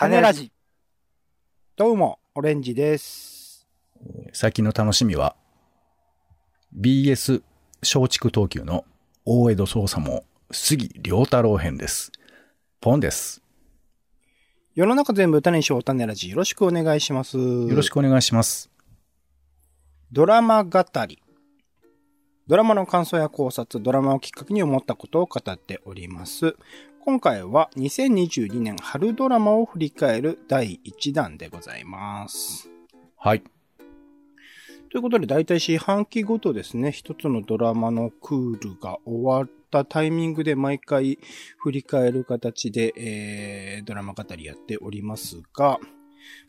種ラジ。どうも、オレンジです。最近の楽しみは、BS 松竹東急の大江戸捜査網杉良太郎編です。ポンです。世の中全部種にしよう種ラジ。よろしくお願いします。よよろしくお願いします。ドラマ語り。ドラマの感想や考察、ドラマをきっかけに思ったことを語っております。今回は2022年春ドラマを振り返る第1弾でございます。はい。ということで、大体四半期ごとですね、一つのドラマのクールが終わったタイミングで毎回振り返る形で、えー、ドラマ語りやっておりますが、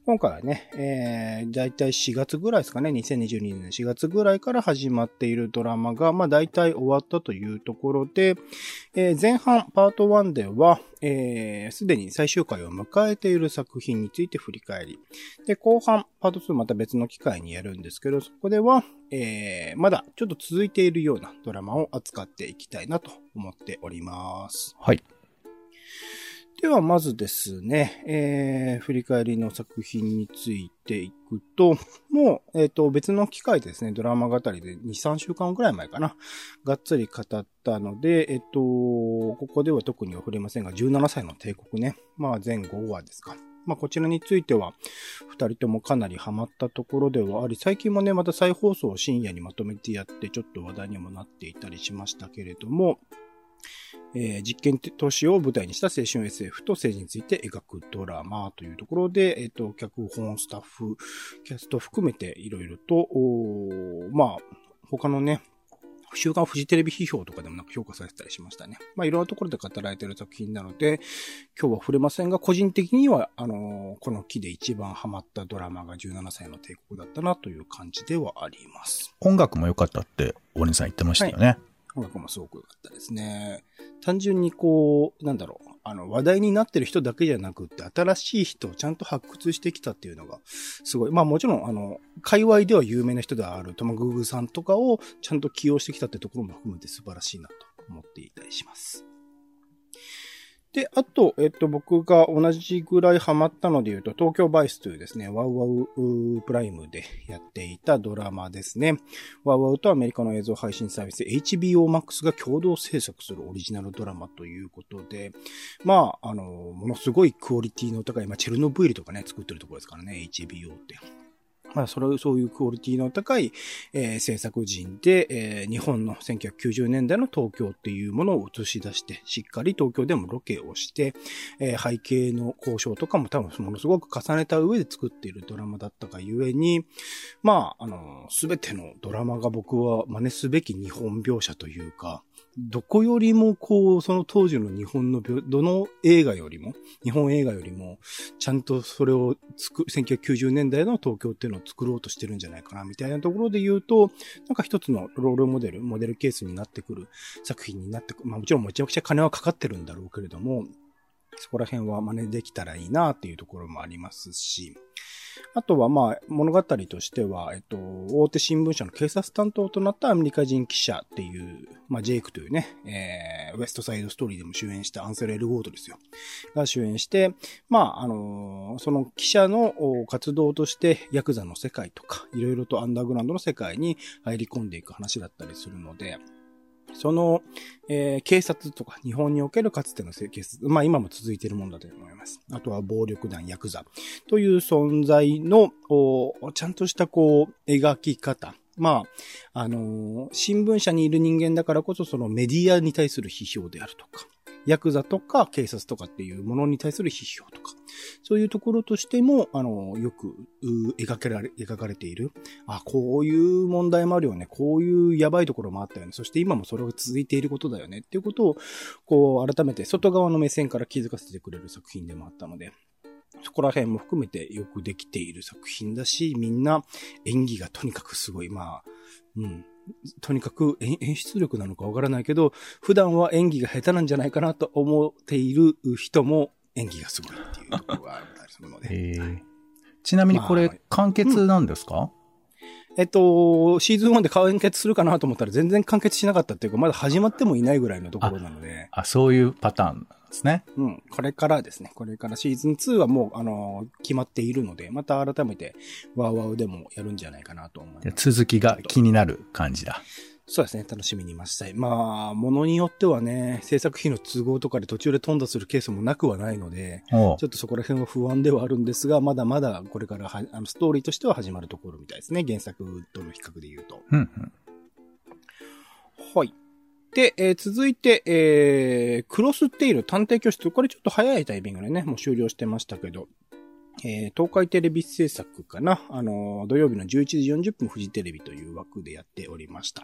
今回はね、えー、大体4月ぐらいですかね、2022年4月ぐらいから始まっているドラマが、まあ大体終わったというところで、えー前半パート1では、えー、すでに最終回を迎えている作品について振り返り、で、後半、パート2また別の機会にやるんですけど、そこでは、えー、まだちょっと続いているようなドラマを扱っていきたいなと思っております。はい。では、まずですね、えー、振り返りの作品についていくと、もう、えっ、と、別の機会ですね、ドラマ語りで2、3週間くらい前かな、がっつり語ったので、えっ、と、ここでは特には触れませんが、17歳の帝国ね、まあ、全5話ですか。まあ、こちらについては、二人ともかなりハマったところではあり、最近もね、また再放送を深夜にまとめてやって、ちょっと話題にもなっていたりしましたけれども、えー実験都市を舞台にした青春 SF と政治について描くドラマというところで、えっ、と、脚本、スタッフ、キャスト含めていろいろと、まあ、他のね、週刊フジテレビ批評とかでもなんか評価されてたりしましたね。まあ、いろんなところで語られている作品なので、今日は触れませんが、個人的には、あのーこの木で一番ハマったドラマが17歳の帝国だったなという感じではあります。音楽も良かったって、大根さん言ってましたよね。音楽もすごく良かったですね。単純にこう、なんだろう、あの、話題になってる人だけじゃなくって、新しい人をちゃんと発掘してきたっていうのが、すごい。まあもちろん、あの、界隈では有名な人であるトマグーグーさんとかをちゃんと起用してきたってところも含めて素晴らしいなと思っていたりします。で、あと、えっと、僕が同じぐらいハマったので言うと、東京バイスというですね、ワウワウプライムでやっていたドラマですね。ワウワウとアメリカの映像配信サービス HBO Max が共同制作するオリジナルドラマということで、まあ、あの、ものすごいクオリティの高い、まあ、チェルノブイリとかね、作ってるところですからね、HBO って。まあ、それ、そういうクオリティの高い、えー制作陣で、えー日本の1990年代の東京っていうものを映し出して、しっかり東京でもロケをして、えー背景の交渉とかも多分ものすごく重ねた上で作っているドラマだったがゆえに、まあ、あの、すべてのドラマが僕は真似すべき日本描写というか、どこよりもこう、その当時の日本の、どの映画よりも、日本映画よりも、ちゃんとそれを作、1990年代の東京っていうのを作ろうとしてるんじゃないかな、みたいなところで言うと、なんか一つのロールモデル、モデルケースになってくる作品になってくる。まあもちろんめちゃくちゃ金はかかってるんだろうけれども、そこら辺は真似できたらいいなっていうところもありますし、あとはまあ物語としては、えっと、大手新聞社の警察担当となったアメリカ人記者っていう、まあジェイクというね、えー、ウエストサイドストーリーでも主演したアンセル・エル・ゴードですよ。が主演して、まあ、あのその記者の活動としてヤクザの世界とか、いろいろとアンダーグラウンドの世界に入り込んでいく話だったりするので、その、えー警察とか日本におけるかつての警察、まあ今も続いているものだと思います。あとは暴力団、ヤクザという存在の、ちゃんとしたこう、描き方。まあ、あのー新聞社にいる人間だからこそそのメディアに対する批評であるとか、ヤクザとか警察とかっていうものに対する批評とか、そういうところとしても、あの、よく、描けられ、描かれている。あ、こういう問題もあるよね。こういうやばいところもあったよね。そして今もそれが続いていることだよね。っていうことを、こう、改めて外側の目線から気づかせてくれる作品でもあったので、そこら辺も含めてよくできている作品だし、みんな演技がとにかくすごい。まあ、うん。とにかく演演出力なのかわからないけど、普段は演技が下手なんじゃないかなと思っている人も演技がすごいっていうところがあったりするので。へえちなみにこまあれ、完結なんですか、えっと、シーズン1で完結するかなと思ったら全然完結しなかったっていうか、まだ始まってもいないぐらいのところなので。あ、そういうパターンですね。うん、これからですね、これからシーズン2はもう、あのー決まっているので、また改めて、ワーワウでもやるんじゃないかなと思いま。です続きが気になる感じだ。そうですね、楽しみに待ちたい。まあ、ものによってはね、制作費の都合とかで途中で飛んだするケースもなくはないので、ちょっとそこら辺は不安ではあるんですが、まだまだこれからはあのストーリーとしては始まるところみたいですね。原作との比較で言うと。うんうん。はい。で、えー続いて、えー、クロステイル探偵教室。これちょっと早いタイミングでね、もう終了してましたけど、えー東海テレビ制作かな？あの土曜日の11時40分フジテレビという枠でやっておりました。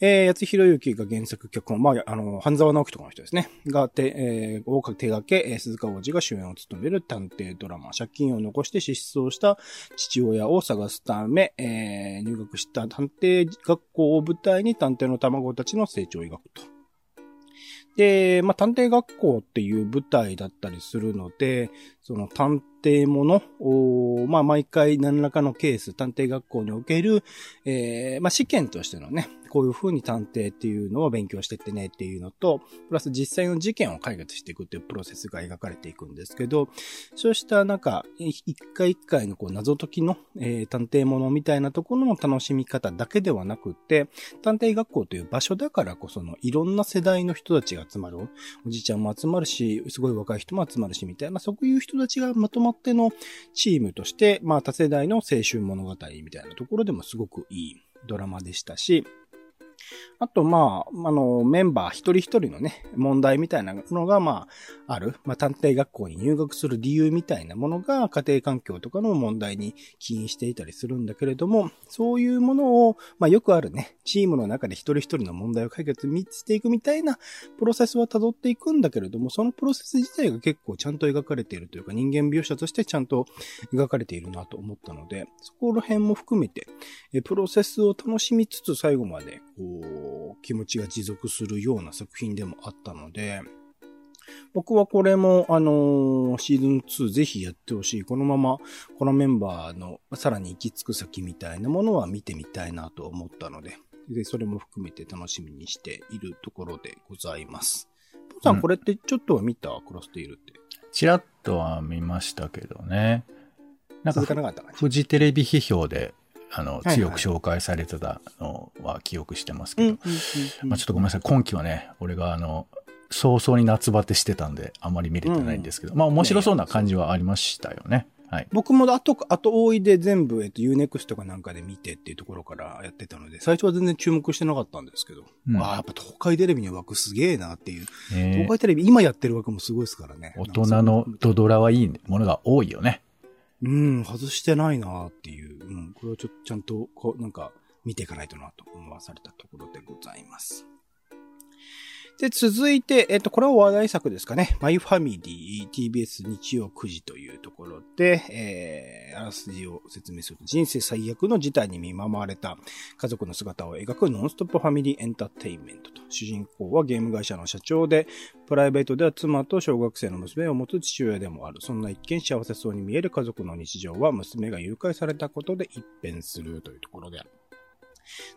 えー、八津博之が原作脚本、まあ、あの、半沢直樹とかの人ですね。が、て、えー、大手掛け、鈴鹿王子が主演を務める探偵ドラマ、借金を残して失踪した父親を探すため、えー入学した探偵学校を舞台に探偵の卵たちの成長を描くと。で、まあ、探偵学校っていう舞台だったりするので、その探偵もの、まあ、毎回何らかのケース、探偵学校における、えーまあ、試験としてのね、こういう風に探偵っていうのを勉強してってねっていうのと、プラス実際の事件を解決していくっていうプロセスが描かれていくんですけど、そうしたなんか、一回一回のこう謎解きの、えー探偵ものみたいなところの楽しみ方だけではなくて、探偵学校という場所だからこそのいろんな世代の人たちが集まる。おじいちゃんも集まるし、すごい若い人も集まるし、みたいな、そういう人人たちがまとまってのチームとして、まあ多世代の青春物語みたいなところでもすごくいいドラマでしたし、あと、まあ、あの、メンバー一人一人のね、問題みたいなのが、まあ、ある。まあ、探偵学校に入学する理由みたいなものが、家庭環境とかの問題に起因していたりするんだけれども、そういうものを、まあ、よくあるね、チームの中で一人一人の問題を解決していくみたいなプロセスは辿っていくんだけれども、そのプロセス自体が結構ちゃんと描かれているというか、人間描写としてちゃんと描かれているなと思ったので、そこら辺も含めて、えプロセスを楽しみつつ最後まで、こう、気持ちが持続するような作品でもあったので、僕はこれも、あのーシーズン2ぜひやってほしい。このまま、このメンバーのさらに行き着く先みたいなものは見てみたいなと思ったので、で、それも含めて楽しみにしているところでございます。ポンさん、うんこれってちょっとは見たクロステイルって？ちらっとは見ましたけどね。なんか続かなかった感じ。フジテレビ批評で、あの、強く紹介されてたのは記憶してますけど、うんうんうんまあちょっとごめんなさい。今期はね、俺があの、早々に夏バテしてたんで、あんまり見れてないんですけど、まあ面白そうな感じはありましたよね。はい。僕も後、後追いで全部、えっと、Unext とかなんかで見てっていうところからやってたので、最初は全然注目してなかったんですけど、うんああ、やっぱ東海テレビの枠すげえなっていう。ね東海テレビ今やってる枠もすごいですからね。大人のドドラはいいものが多いよね。うん、外してないなっていう。うん、これをちょっとちゃんと、こう、なんか、見ていかないとなと思わされたところでございます。で、続いて、えっと、これは話題作ですかね。マイファミリー TBS 日曜9時というところで、えー、あらすじを説明すると、人生最悪の事態に見舞われた家族の姿を描くノンストップファミリーエンターテインメントと。主人公はゲーム会社の社長で、プライベートでは妻と小学生の娘を持つ父親でもある。そんな一見幸せそうに見える家族の日常は娘が誘拐されたことで一変するというところである。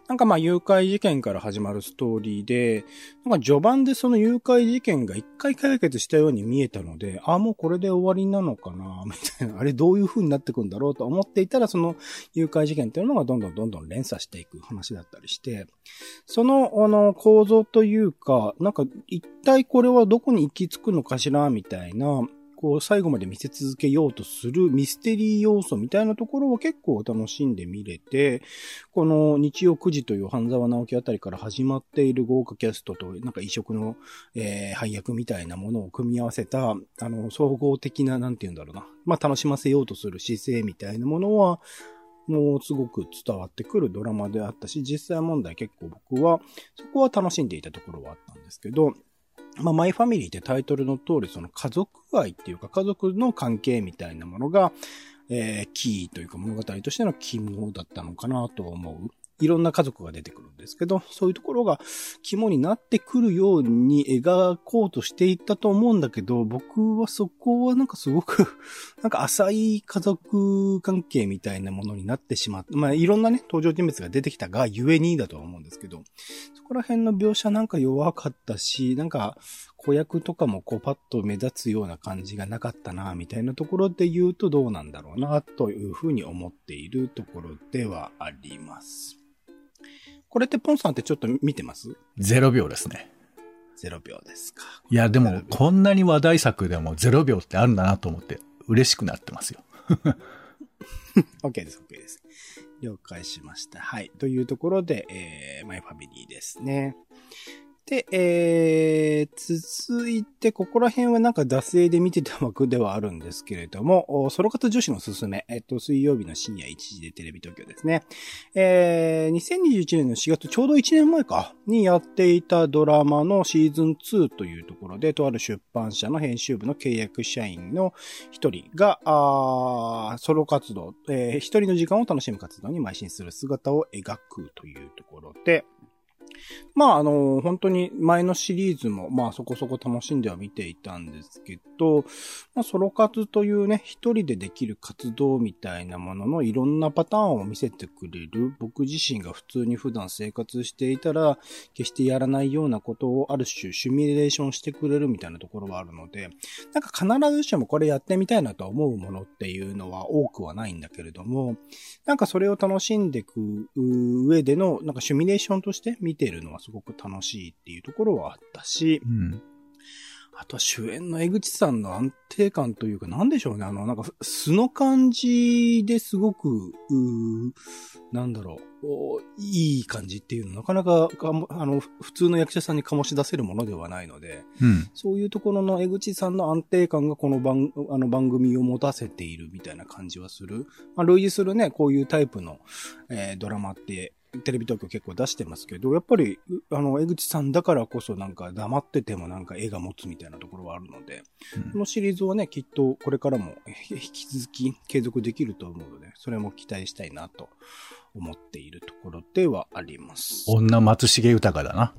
なんかまあ誘拐事件から始まるストーリーで、なんか序盤でその誘拐事件が一回解決したように見えたので、ああ、もうこれで終わりなのかな、みたいな、あれどういう風になってくんだろうと思っていたら、その誘拐事件っていうのがどんどんどんどん連鎖していく話だったりして、その、あの、構造というか、なんか一体これはどこに行き着くのかしら、みたいな、こう、最後まで見せ続けようとするミステリー要素みたいなところを結構楽しんで見れて、この日曜9時という半沢直樹あたりから始まっている豪華キャストと、なんか異色の、えー配役みたいなものを組み合わせた、あの、総合的な、なんて言うんだろうな。まあ、楽しませようとする姿勢みたいなものは、もうすごく伝わってくるドラマであったし、実際問題結構僕は、そこは楽しんでいたところはあったんですけど、まあ、マイファミリーってタイトルの通り、その家族愛っていうか家族の関係みたいなものが、えーキーというか物語としての肝だったのかなと思う。いろんな家族が出てくるんですけど、そういうところが肝になってくるように描こうとしていったと思うんだけど、僕はそこはなんかすごく、なんか浅い家族関係みたいなものになってしまって、まあいろんなね、登場人物が出てきたがゆえにだとは思うんですけど、そこら辺の描写なんか弱かったし、なんか、子役とかもこうパッと目立つような感じがなかったな、みたいなところで言うとどうなんだろうな、というふうに思っているところではあります。これってポンさんってちょっと見てます？0秒ですね。?0 秒ですか。いや、で0も、秒こんなに話題作でも0秒ってあるんだなと思って、嬉しくなってますよ。OK です、OK です。了解しました。はい。というところで、えー、マイファミリーですね。で、えー、続いて、ここら辺はなんか惰性で見てた枠ではあるんですけれども、ソロ活女子のすすめ、えっと、水曜日の深夜1時でテレビ東京ですね。えー、2021年の4月、ちょうど1年前か、にやっていたドラマのシーズン2というところで、とある出版社の編集部の契約社員の一人が、あソロ活動、えー一人の時間を楽しむ活動に邁進する姿を描くというところで、まあ、あの、本当に前のシリーズも、まあ、そこそこ楽しんでは見ていたんですけど、まあ、ソロ活というね、一人でできる活動みたいなもののいろんなパターンを見せてくれる、僕自身が普通に普段生活していたら、決してやらないようなことをある種シミュレーションしてくれるみたいなところはあるので、なんか必ずしもこれやってみたいなと思うものっていうのは多くはないんだけれども、なんかそれを楽しんでいく上での、なんかシミュレーションとして見てるのはすごく楽しいっていうところはあったし、うん。あとは主演の江口さんの安定感というか、なんでしょうね。あの、なんか、素の感じですごく、うーなんだろう、おいい感じっていうの、なかなかあの、普通の役者さんに醸し出せるものではないので、うん。そういうところの江口さんの安定感がこの番、あの番組を持たせているみたいな感じはする。まあ、類似するね、こういうタイプの、えードラマって、テレビ東京結構出してますけど、やっぱり、うあの、江口さんだからこそなんか黙っててもなんか絵が持つみたいなところはあるので、うんこのシリーズはね、きっとこれからもえ引き続き継続できると思うので、それも期待したいなと思っているところではあります。女松重豊だな。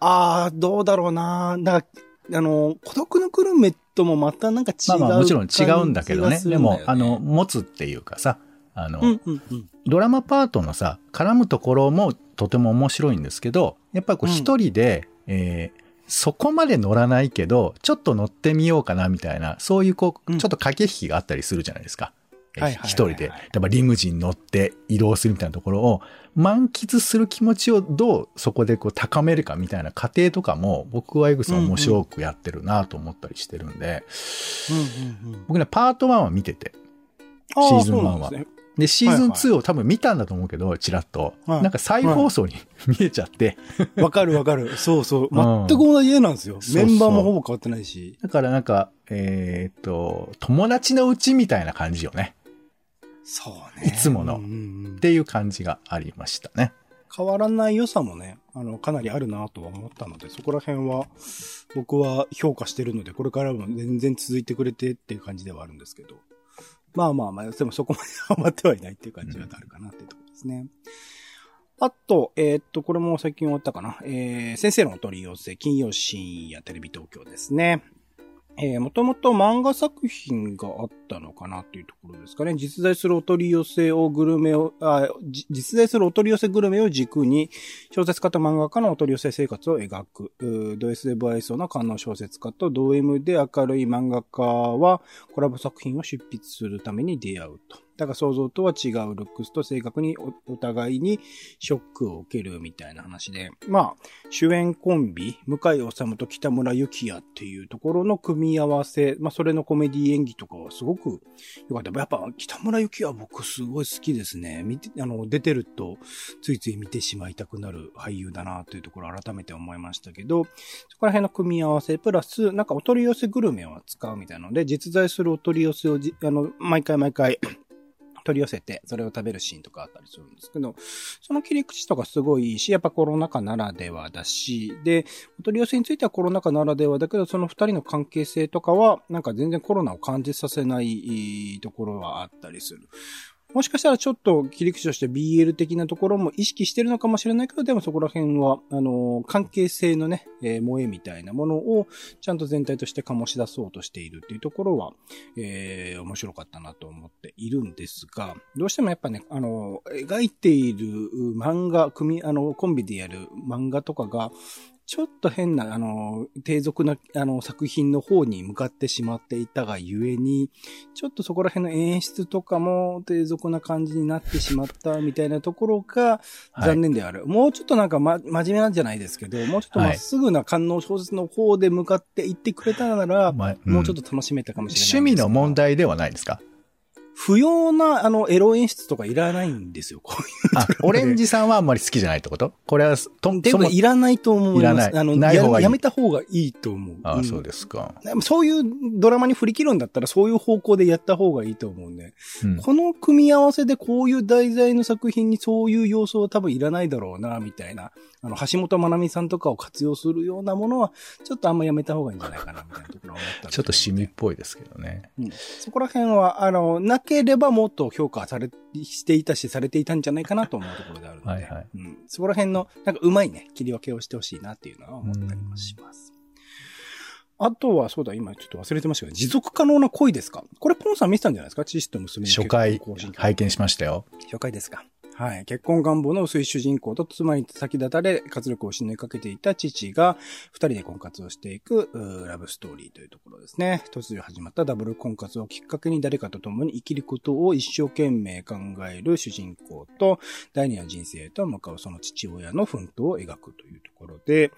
あー、どうだろうななんか、あの、孤独のグルメともまたなんか違うまあまあもちろん違うんだけどね。でも、あの、、持つっていうかさ、あの、うんうんうん。ドラマパートのさ、絡むところもとても面白いんですけど、やっぱりこううん。一人で、えーそこまで乗らないけど、ちょっと乗ってみようかなみたいな、そういうこう、うん。ちょっと駆け引きがあったりするじゃないですか。一人で、例えばリムジン乗って移動するみたいなところを満喫する気持ちをどうそこでこう高めるかみたいな過程とかも僕はエグさん面白くやってるなと思ったりしてるんで、うんうんうん。僕ね、パート1は見てて、シーズンそう1はで、シーズンはい2を多分見たんだと思うけど、ちらっと。はいなんか再放送に見えちゃって。わかるわかる。そうそう。うん全く同じ絵なんですよ。そうそうメンバーもほぼ変わってないし。だからなんか、えーっと、友達のうちみたいな感じよね。そうね。いつものうんうんうんっていう感じがありましたね。変わらない良さもね、あの、かなりあるなとは思ったので、そこら辺は、僕は評価してるので、これからも全然続いてくれてっていう感じではあるんですけど。まあまあまあ、でもそこまでハマってはいないっていう感じはあるかなっていうところですね。あと、えーっと、これも最近終わったかな。えー、先生のお取り寄せ、金曜深夜テレビ東京ですね。えー、もともと漫画作品があったのかなっていうところですかね。実在するお取り寄せをグルメを、あ実在するお取り寄せグルメを軸に、小説家と漫画家のお取り寄せ生活を描く。ド S で不愛想な観音小説家とド M で明るい漫画家はコラボ作品を執筆するために出会うと。だが想像とは違うルックスと性格にお互いにショックを受けるみたいな話で。まあ、主演コンビ、向井治と北村幸也っていうところの組み合わせ、まあそれのコメディ演技とかはすごく良かった。やっぱ北村幸也僕すごい好きですね。見て、あの、出てるとついつい見てしまいたくなる俳優だなというところを改めて思いましたけど、そこら辺の組み合わせ、プラス、なんかお取り寄せグルメを扱うみたいなので、実在するお取り寄せを、あの、毎回毎回、取り寄せて、それを食べるシーンとかあったりするんですけど、その切り口とかすごいいいし、やっぱコロナ禍ならではだし、で、お取り寄せについてはコロナ禍ならではだけど、その二人の関係性とかは、なんか全然コロナを感じさせないところはあったりする。もしかしたらちょっと切り口として BL 的なところも意識してるのかもしれないけど、でもそこら辺は、あの、関係性のね、えー萌えみたいなものをちゃんと全体として醸し出そうとしているっていうところは、えー、面白かったなと思っているんですが、どうしてもやっぱね、あの、描いている漫画、組、あの、コンビでやる漫画とかが、ちょっと変な、あの、低俗な、あの、作品の方に向かってしまっていたがゆえに、ちょっとそこら辺の演出とかも低俗な感じになってしまったみたいなところが残念である。はい、もうちょっとなんか、ま、真面目なんじゃないですけど、もうちょっとまっすぐな観音小説の方で向かっていってくれたなら、はいうん、もうちょっと楽しめたかもしれない。趣味の問題ではないですか？不要な、あの、エロ演出とかいらないんですよ、こういう。あ、オレンジさんはあんまり好きじゃないってこと？これは、と、でもいらないと思います。いらない。あの、ない方がいいやめた方がいいと思う。あ、うん、そうですか。そういうドラマに振り切るんだったら、そういう方向でやった方がいいと思うんで、うん、この組み合わせでこういう題材の作品にそういう要素は多分いらないだろうな、みたいな。あの、橋本まなみさんとかを活用するようなものは、ちょっとあんまやめた方がいいんじゃないかな、みたいなところは思ったちょっとシミっぽいですけどね。うん。そこら辺は、あの、なければもっとと評価され、していたし、されていたんじゃないかなと思うところであるので、はいはい、うん、そこら辺の、なんかうまいね、切り分けをしてほしいなっていうのは思ったりもします。あとは、そうだ、今ちょっと忘れてましたけど、持続可能な恋ですか？これ、ポンさん見てたんじゃないですか？父と娘に。初回、拝見しましたよ。初回ですか。はい。結婚願望の薄い主人公と妻に先立たれ、活力を失いかけていた父が、二人で婚活をしていく、ラブストーリーというところですね。突如始まったダブル婚活をきっかけに誰かと共に生きることを一生懸命考える主人公と、第二の人生へと向かうその父親の奮闘を描くというところで、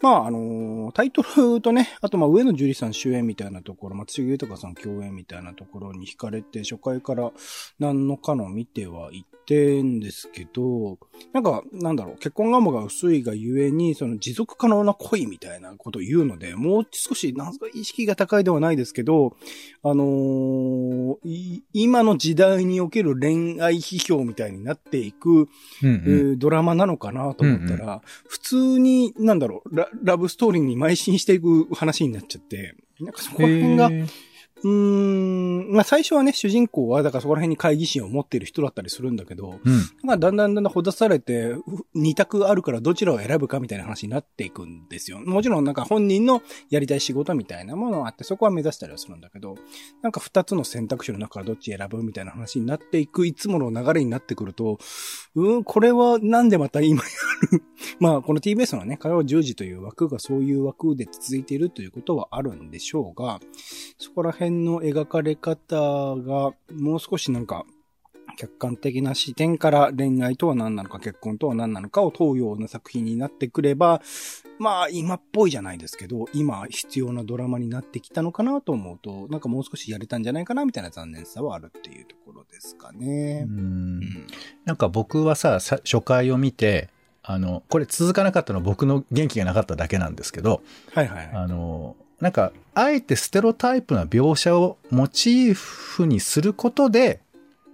まあ、あのタイトルとね、あとまあ、上野樹里さん主演みたいなところ、松重豊さん共演みたいなところに惹かれて、初回から何のかの見てはいてんですけど、なんか、なんだろう、結婚願望が薄いがゆえに、その持続可能な恋みたいなことを言うので、もう少し、なんか意識が高いではないですけど、あのー、今の時代における恋愛批評みたいになっていく、うんうん、ドラマなのかなと思ったら、うんうん、普通に、なんだろうラ、ラブストーリーに邁進していく話になっちゃって、なんかそこら辺が、うーん、まあ最初はね、主人公は、だからそこら辺に会議心を持っている人だったりするんだけど、うん、まあだんだんだんだんほだされて、二択あるからどちらを選ぶかみたいな話になっていくんですよ。もちろんなんか本人のやりたい仕事みたいなものがあって、そこは目指したりはするんだけど、なんか二つの選択肢の中からどっち選ぶみたいな話になっていく、いつもの流れになってくると、うん、これはなんでまた今やる？まあこの TBS のね、火曜10時という枠がそういう枠で続いているということはあるんでしょうが、そこら辺辺の描かれ方が、もう少しなんか、客観的な視点から恋愛とは何なのか結婚とは何なのかを問うような作品になってくれば、まあ今っぽいじゃないですけど、今必要なドラマになってきたのかなと思うと、なんかもう少しやれたんじゃないかなみたいな残念さはあるっていうところですかね。うん,、なんか僕はさ、初回を見て、あの、これ続かなかったのは僕の元気がなかっただけなんですけど、はいはい、はい、あの、なんか、あえてステロタイプな描写をモチーフにすることで、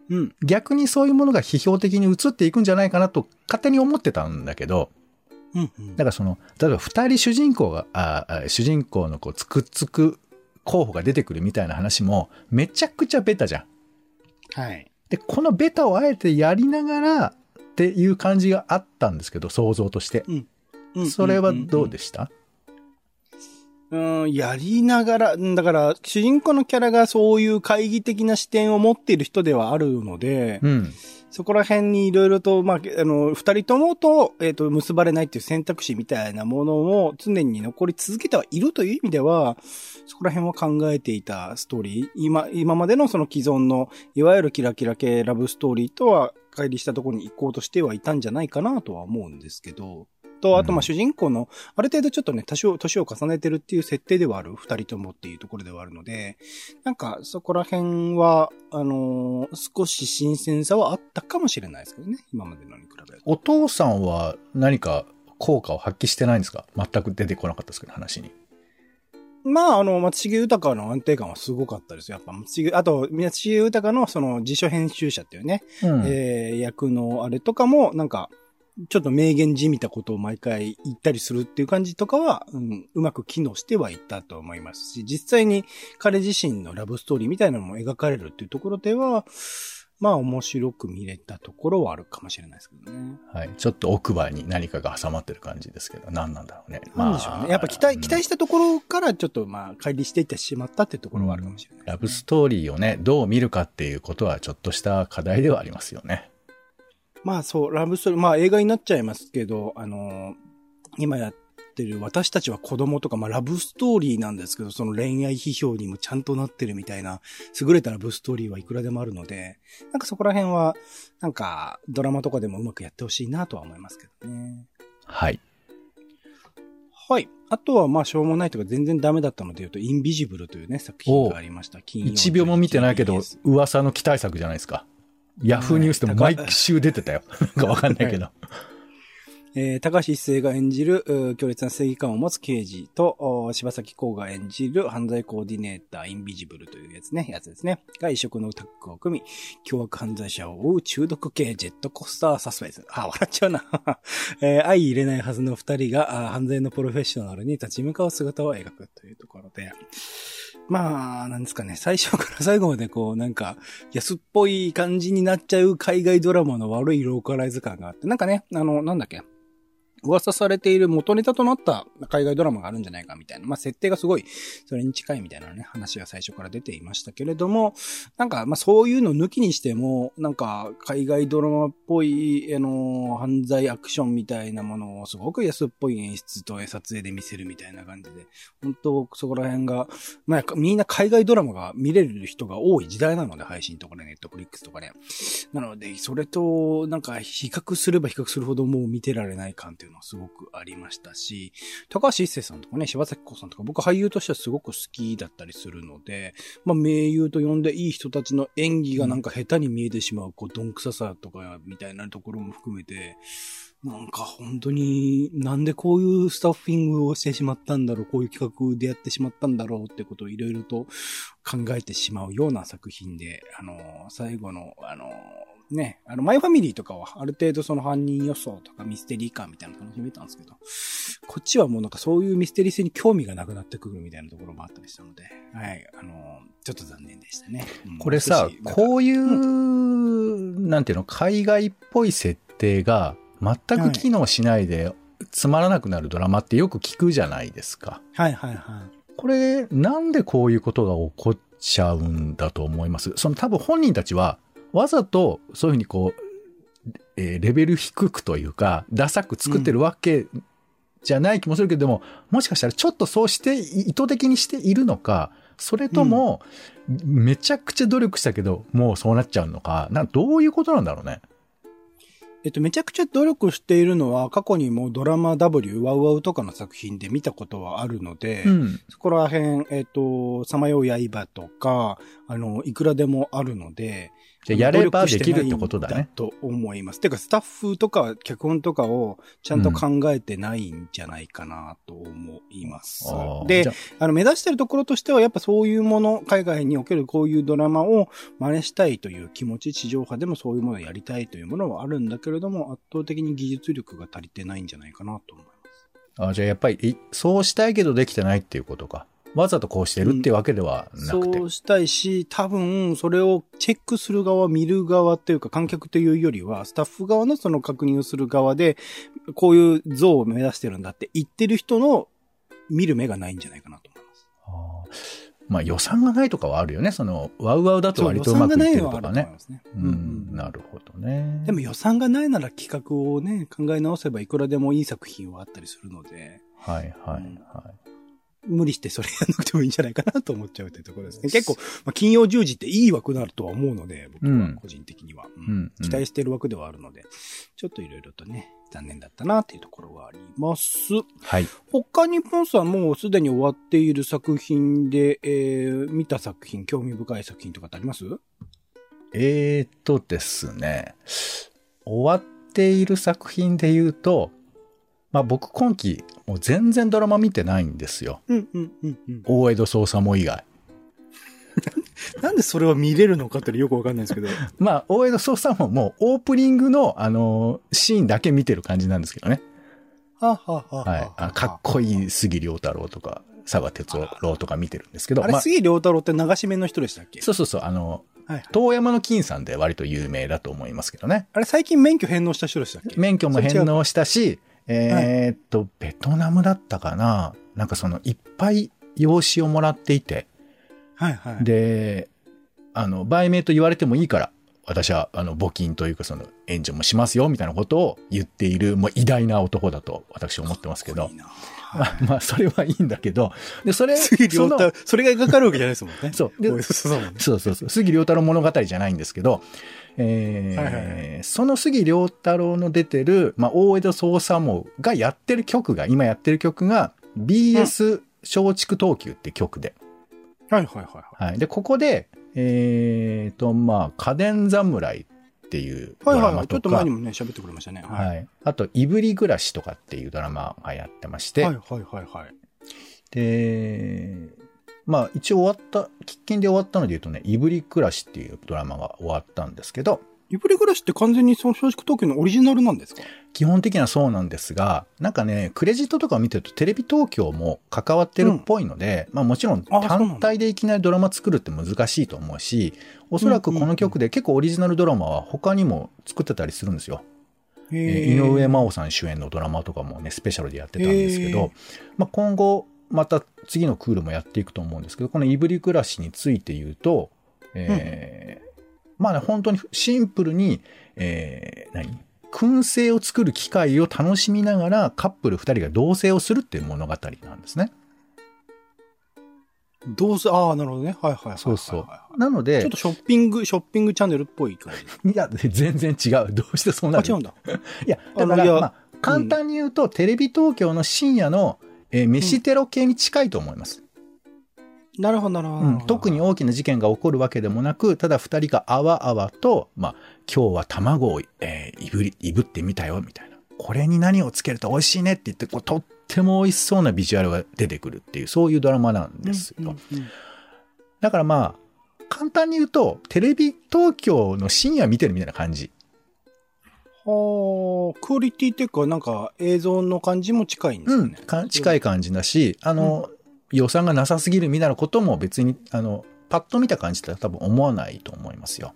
うん、逆にそういうものが批評的に移っていくんじゃないかなと勝手に思ってたんだけど、うんうん、だからその、例えば二人主人公が、あ主人公のこう、つくつく候補が出てくるみたいな話も、めちゃくちゃベタじゃん。はい。で、このベタをあえてやりながらっていう感じがあったんですけど、想像として。うん、それはどうでした、うんうんうんうん、やりながら、だから、主人公のキャラがそういう懐疑的な視点を持っている人ではあるので、うん、そこら辺にいろいろと、まあ、あの、二人ともと、えっ、ー、と、結ばれないっていう選択肢みたいなものを常に残り続けてはいるという意味では、そこら辺は考えていたストーリー、今、今までのその既存の、いわゆるキラキラ系ラブストーリーとは、乖離したところに行こうとしてはいたんじゃないかなとは思うんですけど、と、あとまあ主人公の、ある程度ちょっとね、多少、年を重ねてるっていう設定ではある、二人ともっていうところではあるので、なんかそこら辺は、あのー、少し新鮮さはあったかもしれないですけどね、今までのに比べ。お父さんは何か効果を発揮してないんですか？全く出てこなかったですけど、話に。まあ、あの、松重豊の安定感はすごかったですよ。やっぱ、松重、あと、松重豊のその辞書編集者っていうね、うん、えー、役のあれとかも、なんか、ちょっと名言じみたことを毎回言ったりするっていう感じとかは、うん、うまく機能してはいったと思いますし、実際に彼自身のラブストーリーみたいなのも描かれるっていうところでは、まあ面白く見れたところはあるかもしれないですけどね。はい。ちょっと奥歯に何かが挟まってる感じですけど、何なんだろうね。なんでしょうね。やっぱ期待、期待したところからちょっとまあ、乖離していってしまったっていうところはあるかもしれない、ねうん、ラブストーリーをね、どう見るかっていうことはちょっとした課題ではありますよね。まあそう、ラブストーリー、まあ映画になっちゃいますけど、あのー、今やっってる私たちは子供とか、まあラブストーリーなんですけど、その恋愛批評にもちゃんとなってるみたいな、優れたラブストーリーはいくらでもあるので、なんかそこら辺は、なんかドラマとかでもうまくやってほしいなとは思いますけどね。はい。はい。あとは、まあ、しょうもないとか、全然ダメだったので言うと、インビジブルというね、作品がありました。金曜1秒も見てないけど噂の期待作じゃないですか。ヤフーニュースでも毎週出てたよ。なんかわかんないけど。えー、高橋一生が演じる、強烈な正義感を持つ刑事と、お柴咲コウが演じる犯罪コーディネーター、インビジブルというやつね、やつですね。が異色のタッグを組み、凶悪犯罪者を追う中毒系ジェットコースターサスペンス。あ、笑っちゃうな。えー相入れないはずの二人が、あ犯罪のプロフェッショナルに立ち向かう姿を描くというところで。まあ、なんですかね、最初から最後までこう、なんか、安っぽい感じになっちゃう海外ドラマの悪いローカライズ感があって、なんかね、あの、なんだっけ、噂されている元ネタとなった海外ドラマがあるんじゃないかみたいな、まあ設定がすごいそれに近いみたいなね、話が最初から出ていましたけれども、なんかまあそういうの抜きにしても、なんか海外ドラマっぽい、あの、犯罪アクションみたいなものをすごく安っぽい演出と撮影で見せるみたいな感じで、本当そこら辺が、まあみんな海外ドラマが見れる人が多い時代なので、配信とかね、ネットフリックスとかね。なので、それと、なんか、比較すれば比較するほどもう見てられない感っていうのはすごくありましたし、高橋一生さんとかね、柴咲コウさんとか、僕俳優としてはすごく好きだったりするので、まあ、名優と呼んでいい人たちの演技がなんか下手に見えてしまう、こう、どんくささとか、みたいなところも含めて、なんか本当に、なんでこういうスタッフィングをしてしまったんだろう、こういう企画でやってしまったんだろうってことをいろいろと考えてしまうような作品で、あの、最後の、あの、ね、あの、マイファミリーとかは、ある程度その犯人予想とかミステリー感みたいなの楽しめたんですけど、こっちはもうなんかそういうミステリー性に興味がなくなってくるみたいなところもあったりしたので、はい、あの、ちょっと残念でしたね。うんこれさこういう、なんていうの、海外っぽい設定が全く機能しないで、つまらなくなるドラマってよく聞くじゃないですか。はいはいはい。これ、なんでこういうことが起こっちゃうんだと思います？その多分本人たちは、わざとそういうふうにこう、えーレベル低くというか、ダサく作ってるわけじゃない気もするけども、もしかしたらちょっとそうして意図的にしているのか、それとも、めちゃくちゃ努力したけど、もうそうなっちゃうのか、などういうことなんだろうね。えっと、めちゃくちゃ努力しているのは、過去にもドラマ W、ワウワウとかの作品で見たことはあるので、うん。そこら辺、えっと、さまよう刃とか、あの、いくらでもあるので、じゃあやればできるってことだね。と思います。てか、スタッフとか脚本とかをちゃんと考えてないんじゃないかなと思います。あーであの、目指してるところとしては、やっぱそういうもの、海外におけるこういうドラマを真似したいという気持ち、地上波でもそういうものをやりたいというものはあるんだけれども、圧倒的に技術力が足りてないんじゃないかなと思います。あじゃあやっぱり、いそうしたいけどできてないっていうことか。わざとこうしてるってわけではなくて。そうしたいし、多分、それをチェックする側、見る側っていうか、観客というよりは、スタッフ側のその確認をする側で、こういう像を目指してるんだって言ってる人の見る目がないんじゃないかなと思います。あーまあ予算がないとかはあるよね。その、ワウワウだと割とうまくいってるとかね。ますね。ううんん、なるほどね。でも予算がないなら企画をね、考え直せばいくらでもいい作品はあったりするので、はいはいはい。無理してそれやらなくてもいいんじゃないかなと思っちゃうというところですね。結構、まあ、金曜10時っていい枠になるとは思うので、僕は個人的には。うんうん期待してる枠ではあるので、ちょっといろいろとね、残念だったなっていうところはあります。はい。他にポンさんもうすでに終わっている作品で、えー、見た作品、興味深い作品とかってあります？えーっとですね、終わっている作品で言うと、まあ僕今期もう全然ドラマ見てないんですよ。うんうんうんうん。大江戸捜査も以外。なんでそれは見れるのかってよくわかんないですけど。まあ大江戸捜査ももうオープニングのあのシーンだけ見てる感じなんですけどね。はあ、はあはあはい。あかっこいい杉良太郎とか、佐賀哲郎とか見てるんですけど。あれ、まあ杉良太郎って流し目の人でしたっけ？そうそうそう、あの、はい。遠山の金さんで割と有名だと思いますけどね。あれ、最近免許返納した人でしたっけ？免許も返納したし、えーっと、ベトナムだったかななんかその、いっぱい用紙をもらっていて、はいはい。で、あの、売名と言われてもいいから、私は、あの、募金というか、その、援助もしますよ、みたいなことを言っている、もう偉大な男だと、私は思ってますけどいい。なまあ、まあ、それはいいんだけど、で、それ、杉良太、それが描かれるわけじゃないですもんね。そう。でそうそうそうそうそうそう。杉良太郎物語じゃないんですけど、えーはいはいはその杉良太郎の出てる、まあ、大江戸捜査網がやってる曲が、今やってる曲が、BS 松竹東急って曲で。はいはいはいはい。はい。で、ここで、えーと、まあ、家電侍っていうドはいはいはい。ちょラマとか、っと前にもね、喋ってくれましたね。はい。はい。あと、いぶり暮らしとかっていうドラマがやってまして、はいはいはいはい。で、まあ一応終わった、喫緊で終わったので言うとね、いぶり暮らしっていうドラマが終わったんですけど、いぶり暮らしって完全にその松竹東京のオリジナルなんですか？基本的にはそうなんですが、なんかね、クレジットとかを見てるとテレビ東京も関わってるっぽいので、まあもちろん単体でいきなりドラマ作るって難しいと思うし、おそらくこの曲で結構オリジナルドラマは他にも作ってたりするんですよ。えー井上真央さん主演のドラマとかもね、スペシャルでやってたんですけど、まあ、今後、また次のクールもやっていくと思うんですけど、このいぶり暮らしについて言うと、えーまあね、本当にシンプルに、えー何？燻製を作る機会を楽しみながらカップル二人が同棲をするっていう物語なんですね。どうせ、ああ、なるほどね。はいはいはいはいはい。そうそう。なので、ちょっとショッピング、ショッピングチャンネルっぽい感じ。いや、全然違う。どうしてそうなあ、る違うんだ。いや、だから、まあ、簡単に言うと、テレビ東京の深夜の、えー飯テロ系に近いと思います。なるほど、なるほど。うん、特に大きな事件が起こるわけでもなく、ただ二人があわあわと、まあ、今日は卵を、えーいぶり、いぶってみたよ、みたいな。これに何をつけると美味しいねって言って、こう、とっても美味しそうなビジュアルが出てくるっていう、そういうドラマなんですよ。うんうんうんだからまあ、簡単に言うと、テレビ東京の深夜見てるみたいな感じ。はあ、クオリティっていうか、なんか映像の感じも近いんですうん、近い感じだし、あの、予算がなさすぎるみたいなことも別に、あの、パッと見た感じって多分思わないと思いますよ。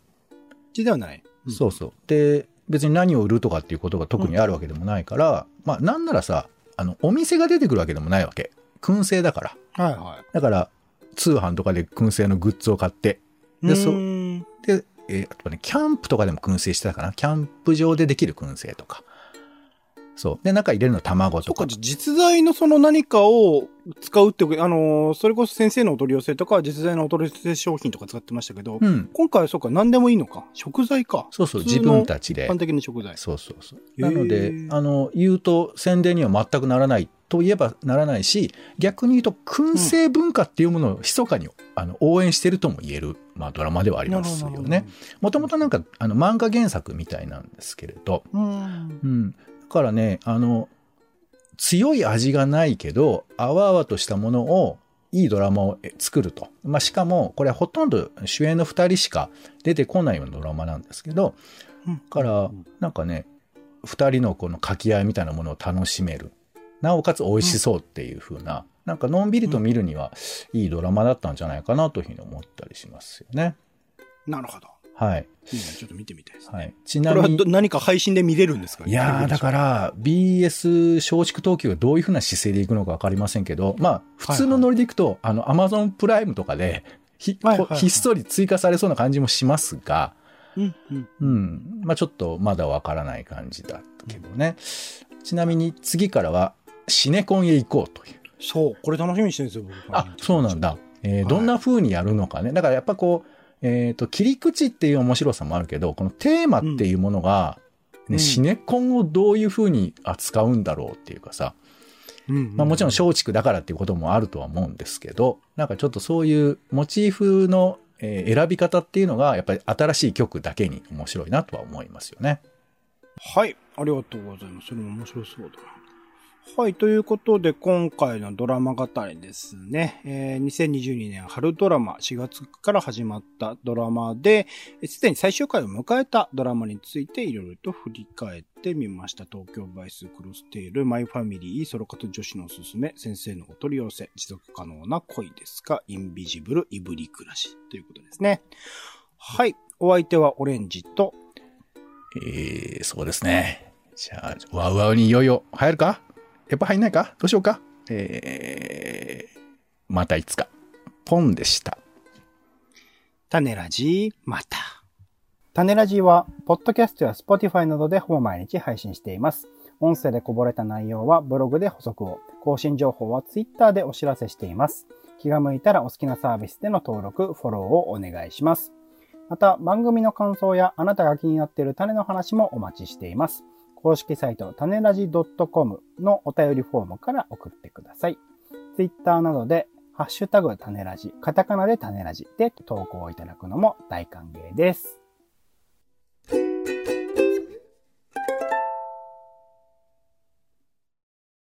じではない。うんそうそう。で、別に何を売るとかっていうことが特にあるわけでもないから、まあなんならさ、あの、お店が出てくるわけでもないわけ。燻製だから。はいはだから、通販とかで燻製のグッズを買って、い。でそで、えーあとね、キャンプとかでも燻製してたかな。キャンプ場でできる燻製とか。そう。で、中入れるの卵とかか、。実在のその何かを使うってあのー、それこそ先生のお取り寄せとか、実在のお取り寄せ商品とか使ってましたけど、うん。今回はそうか、何でもいいのか。食材か。そうそう、自分たちで一般。的な食材。そうそうそう。なので、あの、言うと宣伝には全くならないといえばならないし、逆に言うと、燻製文化っていうものを密かに、あの応援してるとも言える、まあドラマではありますよね。。もともとなんか、あの、漫画原作みたいなんですけれど、うん。うん。だからね、あの、強い味がないけど、あわあわとしたものを、いいドラマをえ作ると。まあ、しかも、これはほとんど主演の二人しか出てこないようなドラマなんですけど、うんだから、なんかね、二人のこの掛け合いみたいなものを楽しめる。なおかつ美味しそうっていう風な、なんかのんびりと見るにはいいドラマだったんじゃないかなというふうに思ったりしますよね。なるほど。はい。いいね、ちょっと見てみたいですね。はい。ちこなみにれはど、何か配信で見れるんですか？いやー、だか、ら、BS 松竹東急がどういうふうな姿勢でいくのかわかりませんけど、まあ、普通のノリでいくと、あの、アマゾンプライムとかで、ひ、はいはいはいひっそり追加されそうな感じもしますが、うん、うん。うん。まあ、ちょっとまだわからない感じだけどね。ちなみに次からは、シネコンへ行こうという。そう、これ楽しみにしてるんですよ、僕。あ、そうなんだ。えーはいどんな風にやるのかね。だからやっぱこう、えっ、と、切り口っていう面白さもあるけど、このテーマっていうものが、ねうんシネコンをどういう風に扱うんだろうっていうかさ、うん。まあもちろんょ松竹だからっていうこともあるとは思うんですけど、なんかちょっとそういうモチーフの、えー選び方っていうのが、やっぱり新しい曲だけに面白いなとは思いますよね。はい、ありがとうございます。それも面白そうだな。はい、ということで、今回のドラマ語りですね。えー2022年春ドラマ4月から始まったドラマで、すでに最終回を迎えたドラマについていろいろと振り返ってみました。東京バイス、クロステイル、マイファミリー、ソロ活女子のススメ、先生のお取り寄せ、持続可能な恋ですか、インビジブル、いぶり暮らしということですね。はい、お相手はオレンジと、えー、そうですね。じゃあ、ワウワウにいよいよ入るか？やっぱ入んないか？どうしようか？えー、またいつか。ポンでした。種ラジ、また。種ラジは、ポッドキャストや Spotify などでほぼ毎日配信しています。音声でこぼれた内容はブログで補足を、更新情報は Twitter でお知らせしています。気が向いたらお好きなサービスでの登録、フォローをお願いします。また、番組の感想やあなたが気になっている種の話もお待ちしています。公式サイト、種ラジ .com のお便りフォームから送ってください。ツイッターなどで、ハッシュタグ種ラジ、カタカナで種ラジで投稿いただくのも大歓迎です。